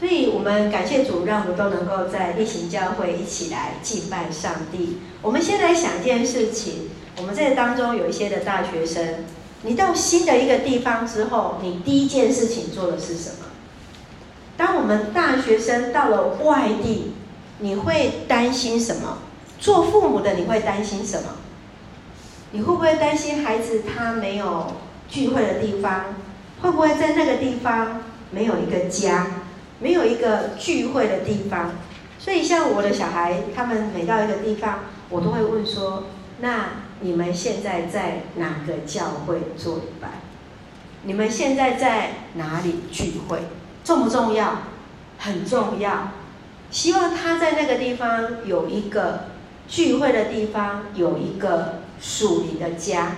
所以我们感谢主，让我们都能够在一行教会一起来敬拜上帝。我们先来想一件事情，我们这当中有一些的大学生，你到新的一个地方之后，你第一件事情做的是什么？当我们大学生到了外地，你会担心什么？做父母的你会担心什么？你会不会担心孩子他没有聚会的地方？会不会在那个地方没有一个家？没有一个聚会的地方，所以像我的小孩，他们每到一个地方，我都会问说：那你们现在在哪个教会做礼拜？你们现在在哪里聚会？重不重要？很重要。希望他在那个地方有一个聚会的地方，有一个属灵的家。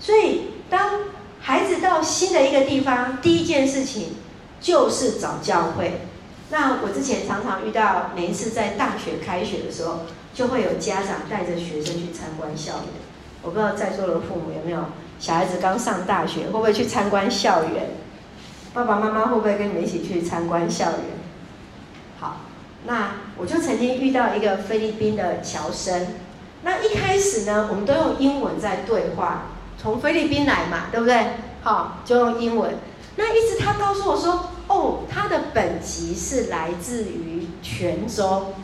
所以，当孩子到新的一个地方，第一件事情。就是找教会。那我之前常常遇到，每一次在大学开学的时候，就会有家长带着学生去参观校园。我不知道在座的父母有没有小孩子刚上大学，会不会去参观校园？爸爸妈妈会不会跟你们一起去参观校园？好，那我就曾经遇到一个菲律宾的侨生。那一开始呢，我们都用英文在对话，从菲律宾来嘛，对不对？好，就用英文。那一直他告诉我说。哦，他的本籍是来自于泉州，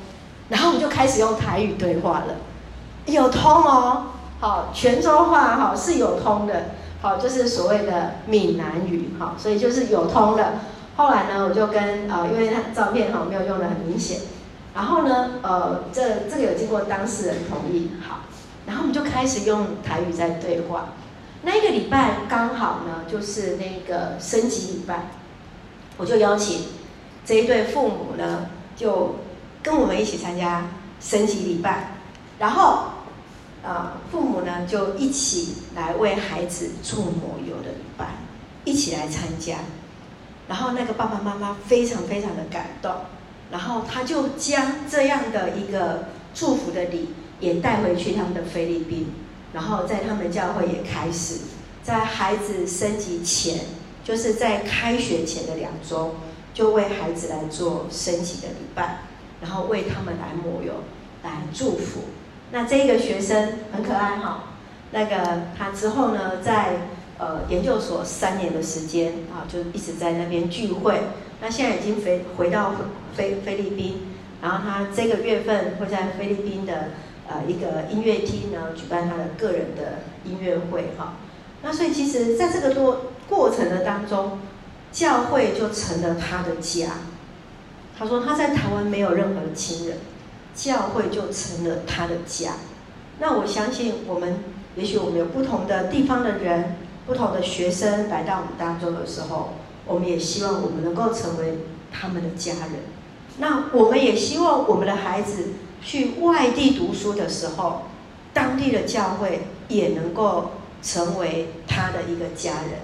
然后我们就开始用台语对话了，有通哦，好，泉州话哈是有通的，好，就是所谓的闽南语，哈，所以就是有通的。后来呢，我就跟呃，因为他照片哈没有用的很明显，然后呢，呃，这这个有经过当事人同意，好，然后我们就开始用台语在对话。那一个礼拜刚好呢，就是那个升级礼拜。我就邀请这一对父母呢，就跟我们一起参加升级礼拜，然后啊、父母呢就一起来为孩子做抹油的礼拜，一起来参加。然后那个爸爸妈妈非常非常的感动，然后他就将这样的一个祝福的礼也带回去他们的菲律宾，然后在他们教会也开始在孩子升级前。就是在开学前的两周，就为孩子来做升旗的礼拜，然后为他们来抹油，来祝福。那这个学生很可爱哈，那个他之后呢，在呃研究所三年的时间啊，就一直在那边聚会。那现在已经回回到菲菲律宾，然后他这个月份会在菲律宾的呃一个音乐厅呢举办他的个人的音乐会哈。那所以其实在这个多。过程的当中，教会就成了他的家。他说他在台湾没有任何的亲人，教会就成了他的家。那我相信我们，也许我们有不同的地方的人，不同的学生来到我们当中的时候，我们也希望我们能够成为他们的家人。那我们也希望我们的孩子去外地读书的时候，当地的教会也能够成为他的一个家人。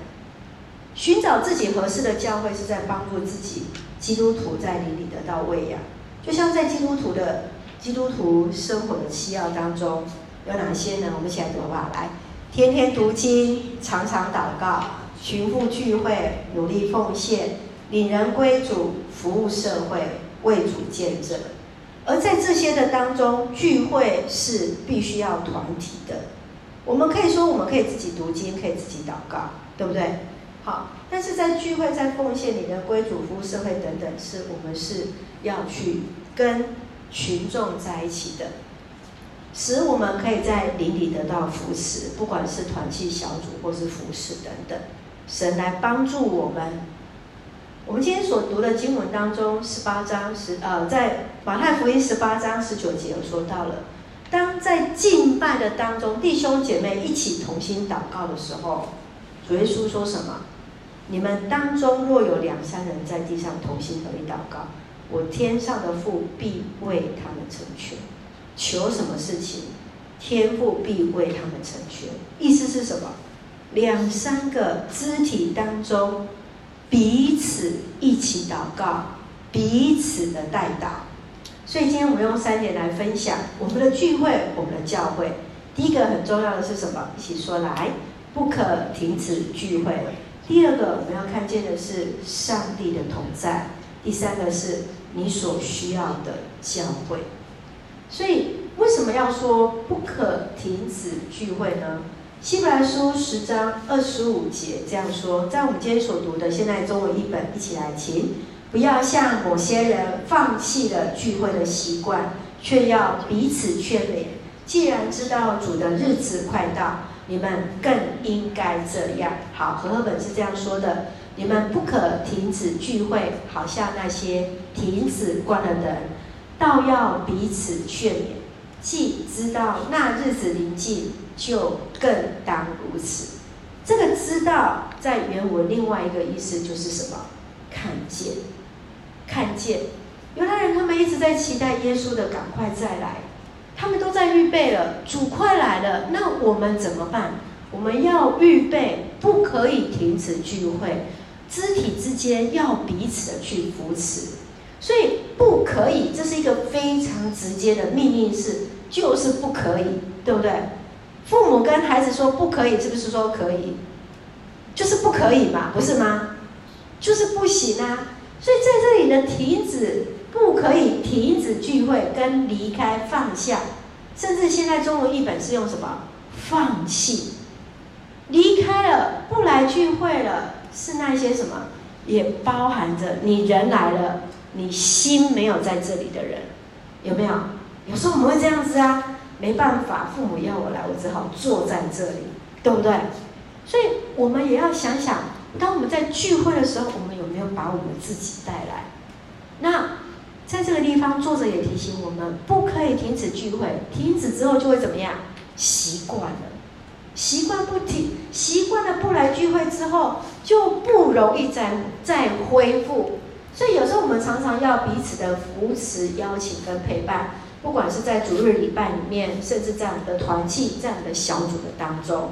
寻找自己合适的教会，是在帮助自己基督徒在灵里得到喂养。就像在基督徒的基督徒生活的需要当中，有哪些呢？我们一起来读吧？来，天天读经，常常祷告，群父聚会，努力奉献，领人归主，服务社会，为主见证。而在这些的当中，聚会是必须要团体的。我们可以说，我们可以自己读经，可以自己祷告，对不对？好，但是在聚会、在奉献里的归主、服务社会等等，是我们是要去跟群众在一起的，使我们可以在邻里得到扶持，不管是团契小组或是服侍等等，神来帮助我们。我们今天所读的经文当中，十八章十呃，在马太福音十八章十九节有说到了，当在敬拜的当中，弟兄姐妹一起同心祷告的时候，主耶稣说什么？你们当中若有两三人在地上同心合意祷告，我天上的父必为他们成全。求什么事情，天父必为他们成全。意思是什么？两三个肢体当中彼此一起祷告，彼此的代祷。所以今天我们用三点来分享我们的聚会，我们的教会。第一个很重要的是什么？一起说来，不可停止聚会。第二个我们要看见的是上帝的同在。第三个是你所需要的教会。所以为什么要说不可停止聚会呢？希伯来书十章二十五节这样说，在我们今天所读的现在中文译本，一起来听。不要像某些人放弃了聚会的习惯，却要彼此劝勉。既然知道主的日子快到，你们更应该这样。好，和合本是这样说的：你们不可停止聚会，好像那些停止惯了的人，倒要彼此劝勉。既知道那日子临近，就更当如此。这个“知道”在原文另外一个意思就是什么？看见。看见，犹太人他们一直在期待耶稣的赶快再来，他们都在预备了，主快来了，那我们怎么办？我们要预备，不可以停止聚会，肢体之间要彼此的去扶持，所以不可以，这是一个非常直接的命令式，就是不可以，对不对？父母跟孩子说不可以，是不是说可以？就是不可以嘛，不是吗？就是不行啊。所以在这里的停止，不可以停止聚会跟离开放下，甚至现在中文译本是用什么？放弃，离开了，不来聚会了，是那些什么？也包含着你人来了，你心没有在这里的人，有没有？有时候我们会这样子啊，没办法，父母要我来，我只好坐在这里，对不对？所以我们也要想想。当我们在聚会的时候，我们有没有把我们自己带来？在这个地方，作者也提醒我们，不可以停止聚会。停止之后就会怎么样？习惯了，习惯不停，习惯了不来聚会之后，就不容易再再恢复。所以有时候我们常常要彼此的扶持、邀请跟陪伴，不管是在主日礼拜里面，甚至在我们的团契、在我们的小组的当中。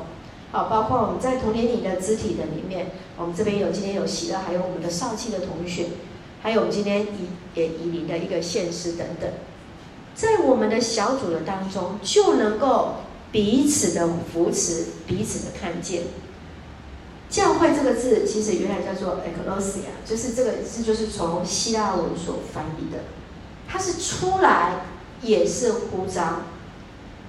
好，包括我们在同年龄的肢体的里面，我们这边有今天有喜乐，还有我们的少气的同学，还有我们今天移也移民的一个现实等等，在我们的小组的当中，就能够彼此的扶持，彼此的看见。教会这个字其实原来叫做 ekklesia，就是这个字就是从希腊文所翻译的，它是出来也是呼召。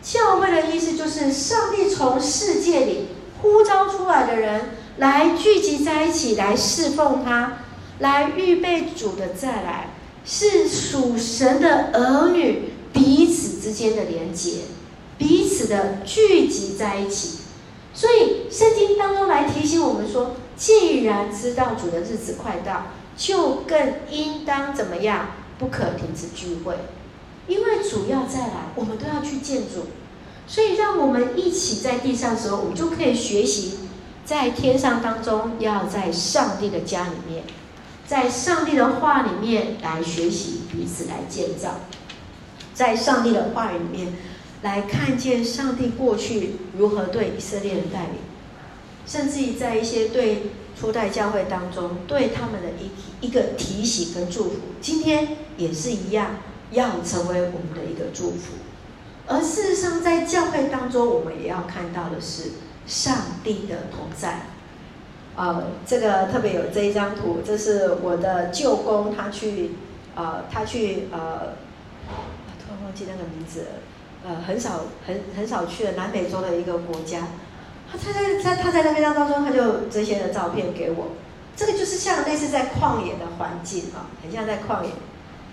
教会的意思就是上帝从世界里呼召出来的人来聚集在一起，来侍奉他，来预备主的再来，是属神的儿女彼此之间的连结，彼此的聚集在一起。所以圣经当中来提醒我们说，既然知道主的日子快到，就更应当怎么样？不可停止聚会。因为主要再来，我们都要去见主，所以让我们一起在地上的时候，我们就可以学习在天上当中，要在上帝的家里面，在上帝的话里面来学习，彼此来建造，在上帝的话语里面来看见上帝过去如何对以色列人带领，甚至于在一些对初代教会当中对他们的一一个提醒跟祝福，今天也是一样。要成为我们的一个祝福，而事实上，在教会当中，我们也要看到的是上帝的同在。呃，这个特别有这一张图，这是我的舅公，他去，呃，他去，呃，突然忘记那个名字，呃，很少，很很少去了南美洲的一个国家。他他在他他在那边当中，他就这些的照片给我。这个就是像类似在旷野的环境啊，很像在旷野。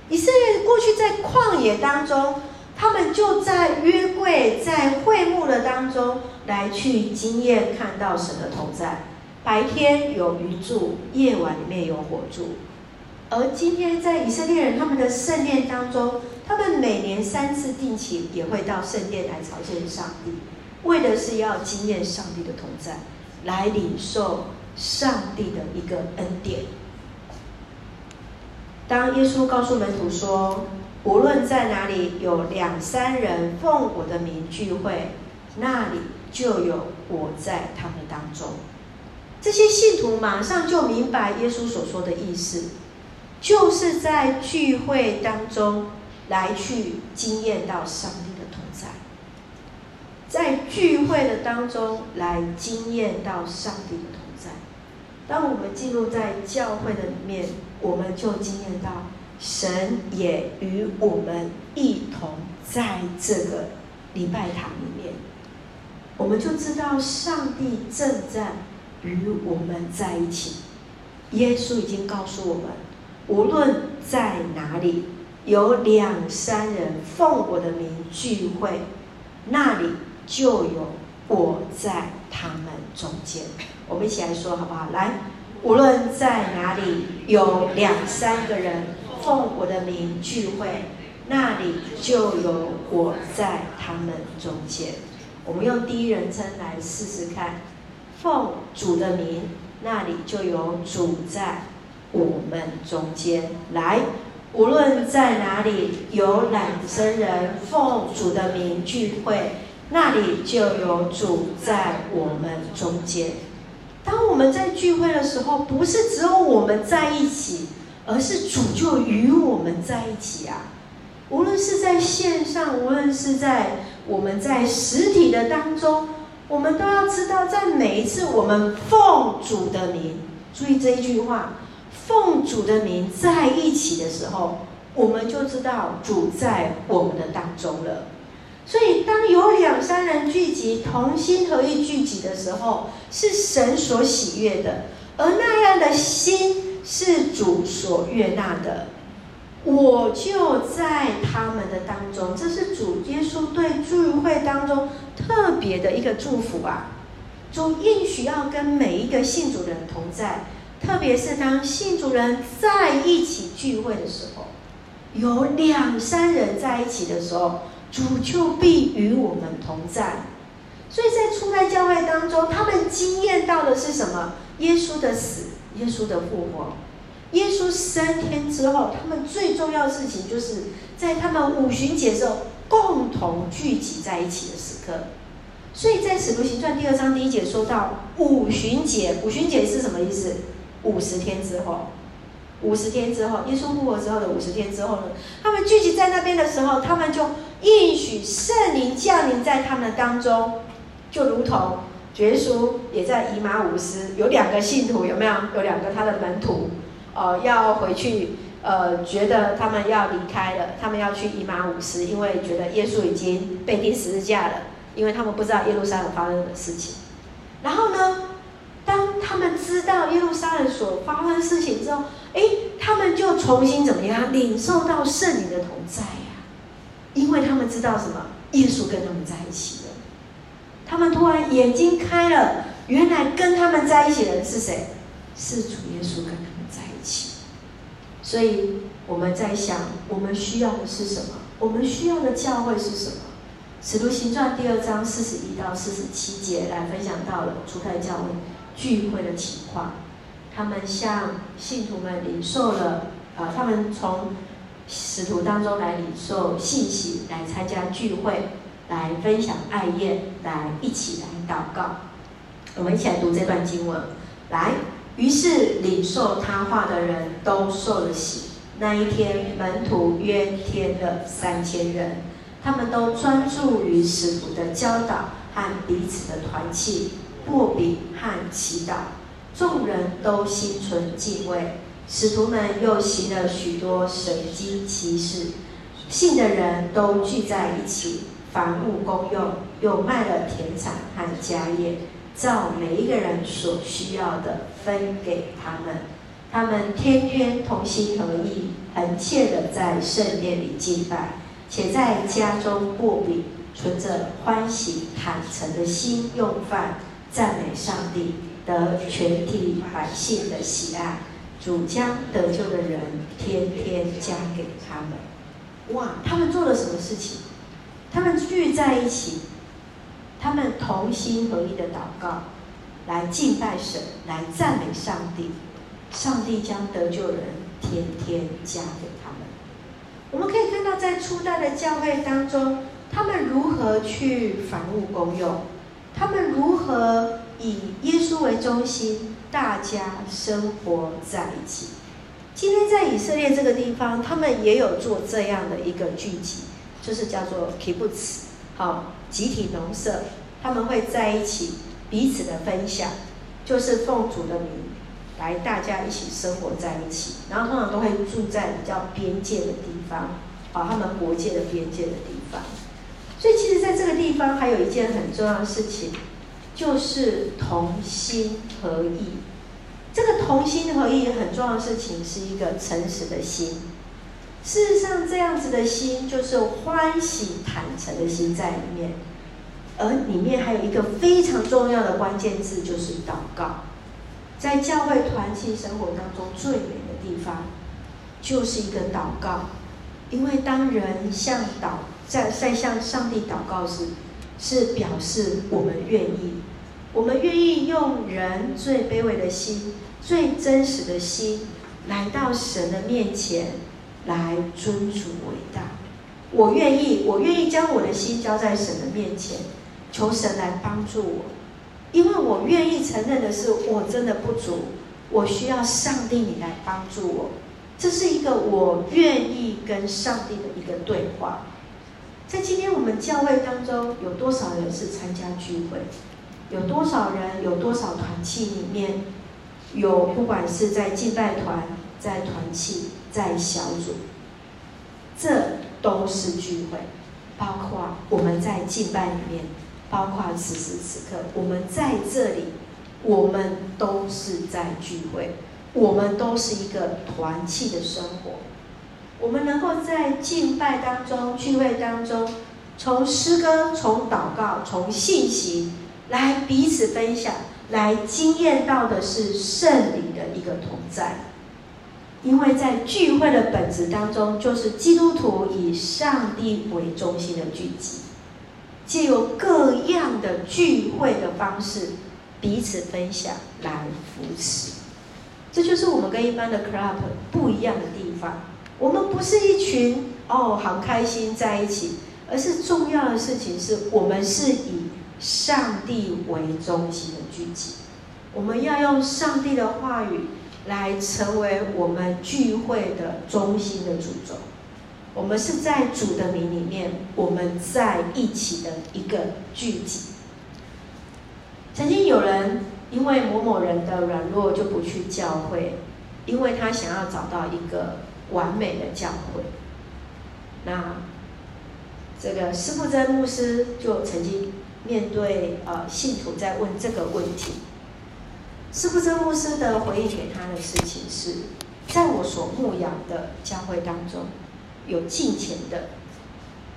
以色列过去在旷野当中，他们就在约柜、在会幕的当中来去经验看到神的同在。白天有云柱，夜晚里面有火柱。而今天在以色列人他们的圣殿当中，他们每年三次定期也会到圣殿来朝见上帝，为的是要经验上帝的同在，来领受上帝的一个恩典。当耶稣告诉门徒说：“无论在哪里有两三人奉我的名聚会，那里就有我在他们当中。”这些信徒马上就明白耶稣所说的意思，就是在聚会当中来去经验到上帝的同在，在聚会的当中来经验到上帝的同在。当我们进入在教会的里面。我们就经验到神也与我们一同在这个礼拜堂里面，我们就知道上帝正在与我们在一起。耶稣已经告诉我们，无论在哪里有两三人奉我的名聚会，那里就有我在他们中间。我们一起来说好不好？来，无论在哪里有两三个人奉我的名聚会，那里就有我在他们中间。我们用第一人称来试试看，奉主的名，那里就有主在我们中间。来，无论在哪里有懒僧人奉主的名聚会，那里就有主在我们中间。当我们在聚会的时候，不是只有我们在一起，而是主就与我们在一起啊！无论是在线上，无论是在我们在实体的当中，我们都要知道，在每一次我们奉主的名，注意这一句话，奉主的名在一起的时候，我们就知道主在我们的当中了。所以，当有两三人聚集，同心合意聚集的时候，是神所喜悦的，而那样的心是主所悦纳的。我就在他们的当中，这是主耶稣对聚会当中特别的一个祝福啊！主应许要跟每一个信主的人同在，特别是当信主人在一起聚会的时候，有两三人在一起的时候。主就必与我们同在，所以在初代教会当中，他们经验到的是什么？耶稣的死，耶稣的复活，耶稣升天之后，他们最重要的事情就是在他们五旬节时候共同聚集在一起的时刻。所以在使徒行传第二章第一节说到五旬节，五旬节是什么意思？五十天之后。五十天之后，耶稣复活之后的五十天之后呢，他们聚集在那边的时候，他们就应许圣灵降临在他们当中，就如同耶稣也在以马忤斯有两个信徒，有没有？有两个他的门徒，呃，要回去，呃，觉得他们要离开了，他们要去以马忤斯，因为觉得耶稣已经被钉十字架了，因为他们不知道耶路撒冷发生的事情。然后呢，当他们知道耶路撒冷所发生的事情之后，哎，他们就重新怎么样领受到圣灵的同在呀？因为他们知道什么？耶稣跟他们在一起了。他们突然眼睛开了，原来跟他们在一起的人是谁？是主耶稣跟他。所以我们在想，我们需要的是什么？我们需要的教会是什么？使徒行传第二章四十一到四十七节来分享到了初代教会聚会的情况。他们向信徒们领受了，呃，他们从使徒当中来领受信息，来参加聚会，来分享爱宴，来一起来祷告。我们一起来读这段经文。来，于是领受他话的人都受了洗。那一天，门徒约添了三千人，他们都专注于使徒的教导和彼此的团契、擘饼和祈祷。众人都心存敬畏，使徒们又行了许多神迹奇事，信的人都聚在一起，凡物公用，又卖了田产和家业，照每一个人所需要的分给他们。他们天天同心合意，恒切的在圣殿里敬拜，且在家中过饼，存着欢喜坦诚的心用饭，赞美上帝。得全体百姓的喜爱，主将得救的人天天加给他们。哇，他们做了什么事情？他们聚在一起，他们同心合意的祷告，来敬拜神，来赞美上帝。上帝将得救人天天加给他们。我们可以看到，在初代的教会当中，他们如何去凡物公用，他们如何。以耶稣为中心，大家生活在一起。今天在以色列这个地方，他们也有做这样的一个聚集，就是叫做 kibbutz，好，集体农舍。他们会在一起彼此的分享，就是奉主的名来大家一起生活在一起，然后通常都会住在比较边界的地方，啊，他们国界的边界的地方。所以其实在这个地方还有一件很重要的事情，就是同心合意。这个同心合意很重要的事情是一个诚实的心。事实上，这样子的心就是欢喜坦诚的心在里面，而里面还有一个非常重要的关键字，就是祷告。在教会团契生活当中，最美的地方就是一个祷告，因为当人向祷在在向上帝祷告时，是表示我们愿意。我们愿意用人最卑微的心、最真实的心，来到神的面前，来尊主伟大。我愿意，我愿意将我的心交在神的面前，求神来帮助我，因为我愿意承认的是，我真的不足，我需要上帝你来帮助我。这是一个我愿意跟上帝的一个对话。在今天我们教会当中，有多少人是参加聚会？有多少人？有多少团契里面有？不管是在敬拜团、在团契、在小组，这都是聚会。包括我们在敬拜里面，包括此时此刻我们在这里，我们都是在聚会。我们都是一个团契的生活。我们能够在敬拜当中、聚会当中，从诗歌、从祷告、从信息。来彼此分享，来经验到的是圣灵的一个同在，因为在聚会的本质当中，就是基督徒以上帝为中心的聚集，借由各样的聚会的方式彼此分享，来扶持。这就是我们跟一般的 club 不一样的地方。我们不是一群哦，好开心在一起，而是重要的事情是我们是以。上帝为中心的聚集，我们要用上帝的话语来成为我们聚会的中心的主轴。我们是在主的名里面，我们在一起的一个聚集。曾经有人因为某某人的软弱就不去教会，因为他想要找到一个完美的教会。那这个施布真牧师就曾经。面对呃信徒在问这个问题，施布真牧师的回应给他的事情是，在我所牧养的教会当中，有敬虔的，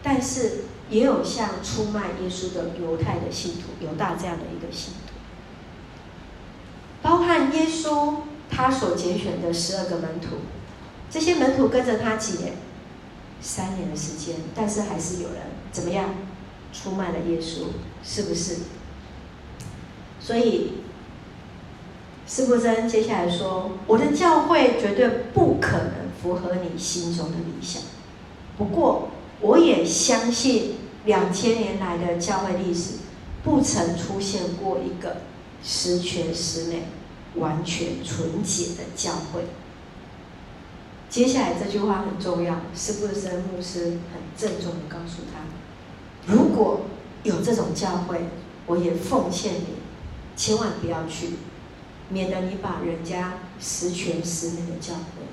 但是也有像出卖耶稣的犹太的信徒，犹大这样的一个信徒，包含耶稣他所拣选的十二个门徒，这些门徒跟着他几年，三年的时间，但是还是有人怎么样？出卖了耶稣，是不是？所以，施布真接下来说：“我的教会绝对不可能符合你心中的理想。不过，我也相信两千年来的教会历史，不曾出现过一个十全十美、完全纯洁的教会。”接下来这句话很重要，施布真牧师很郑重的告诉他。如果有这种教会，我也奉劝你，千万不要去，免得你把人家十全十美的教会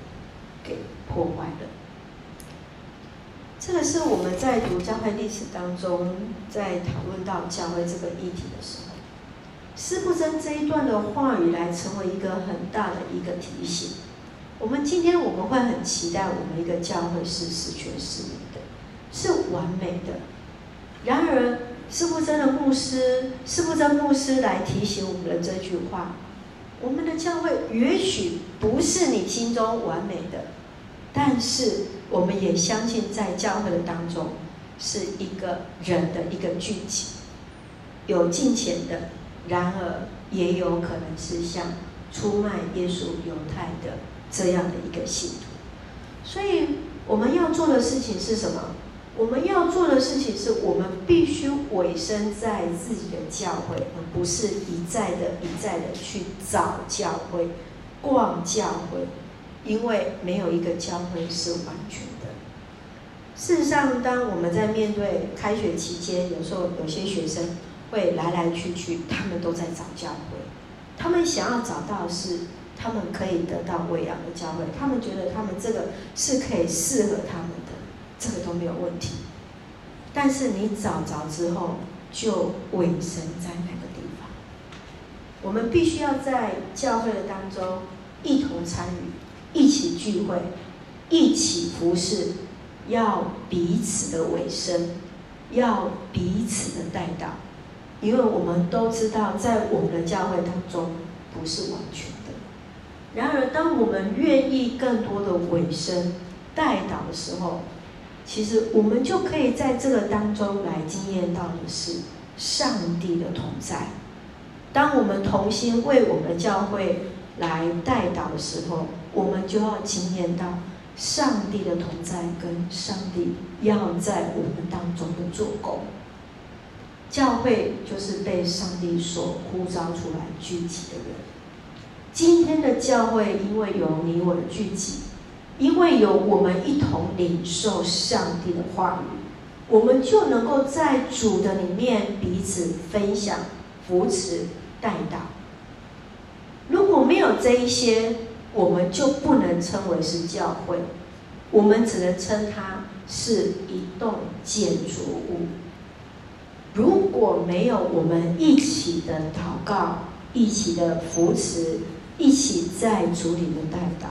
给破坏了。这个是我们在读教会历史当中，在讨论到教会这个议题的时候，施布真这一段的话语来成为一个很大的一个提醒。我们今天我们会很期待我们一个教会是十全十美的，是完美的。然而，施布真的牧师，施布真牧师来提醒我们的这句话：我们的教会也许不是你心中完美的，但是我们也相信，在教会的当中是一个人的一个聚集，有敬虔的，然而也有可能是像出卖耶稣犹太的这样的一个信徒。所以，我们要做的事情是什么？我们要做的事情是，我们必须委身在自己的教会，而不是一再的、一再的去找教会、逛教会，因为没有一个教会是完全的。事实上，当我们在面对开学期间，有时候有些学生会来来去去，他们都在找教会，他们想要找到是他们可以得到喂养的教会，他们觉得他们这个是可以适合他们，这个都没有问题。但是你找着之后，就委身在那个地方。我们必须要在教会的当中一同参与，一起聚会，一起服侍，要彼此的委身，要彼此的带到。因为我们都知道，在我们的教会当中不是完全的。然而，当我们愿意更多的委身带导的时候，其实我们就可以在这个当中来经验到的是上帝的同在。当我们同心为我们的教会来带导的时候，我们就要经验到上帝的同在跟上帝要在我们当中的做工。教会就是被上帝所呼召出来聚集的人。今天的教会，因为有你我的聚集，因为有我们一同领受上帝的话语，我们就能够在主的里面彼此分享、扶持、带导。如果没有这一些，我们就不能称为是教会，我们只能称它是一栋建筑物。如果没有我们一起的祷告、一起的扶持、一起在主里的带导，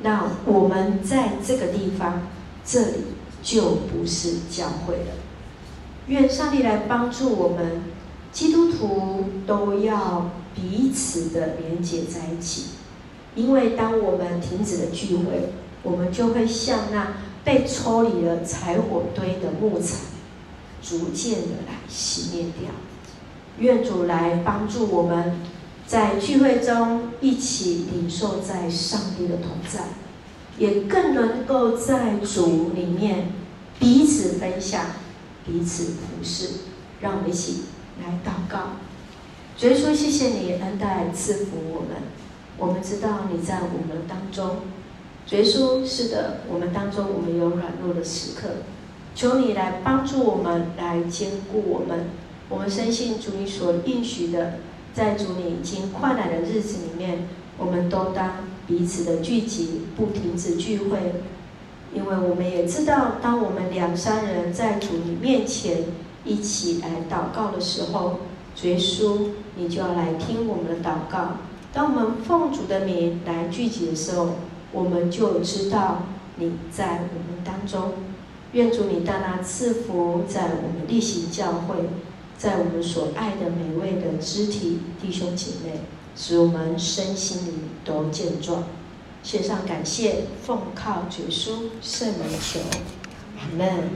那我们在这个地方，这里就不是教会了。愿上帝来帮助我们，基督徒都要彼此的连接在一起，因为当我们停止了聚会，我们就会像那被抽离了柴火堆的木材。逐渐的来熄灭掉，愿主来帮助我们，在聚会中一起领受在上帝的同在，也更能够在主里面彼此分享、彼此服侍。让我们一起来祷告。主耶稣，谢谢你恩待赐福我们。我们知道你在我们当中。主耶稣，是的，我们当中我们有软弱的时刻。求你来帮助我们，来坚固我们。我们深信主你所应许的，在主你已经快来的日子里面，我们都当彼此的聚集，不停止聚会。因为我们也知道，当我们两三人在主你面前一起来祷告的时候，主耶稣，你就要来听我们的祷告。当我们奉主的名来聚集的时候，我们就知道你在我们当中。愿主你大大赐福在我们例行教会，在我们所爱的每位的肢体弟兄姐妹，使我们身心灵都健壮。献上感谢，奉靠主书圣名求，阿门。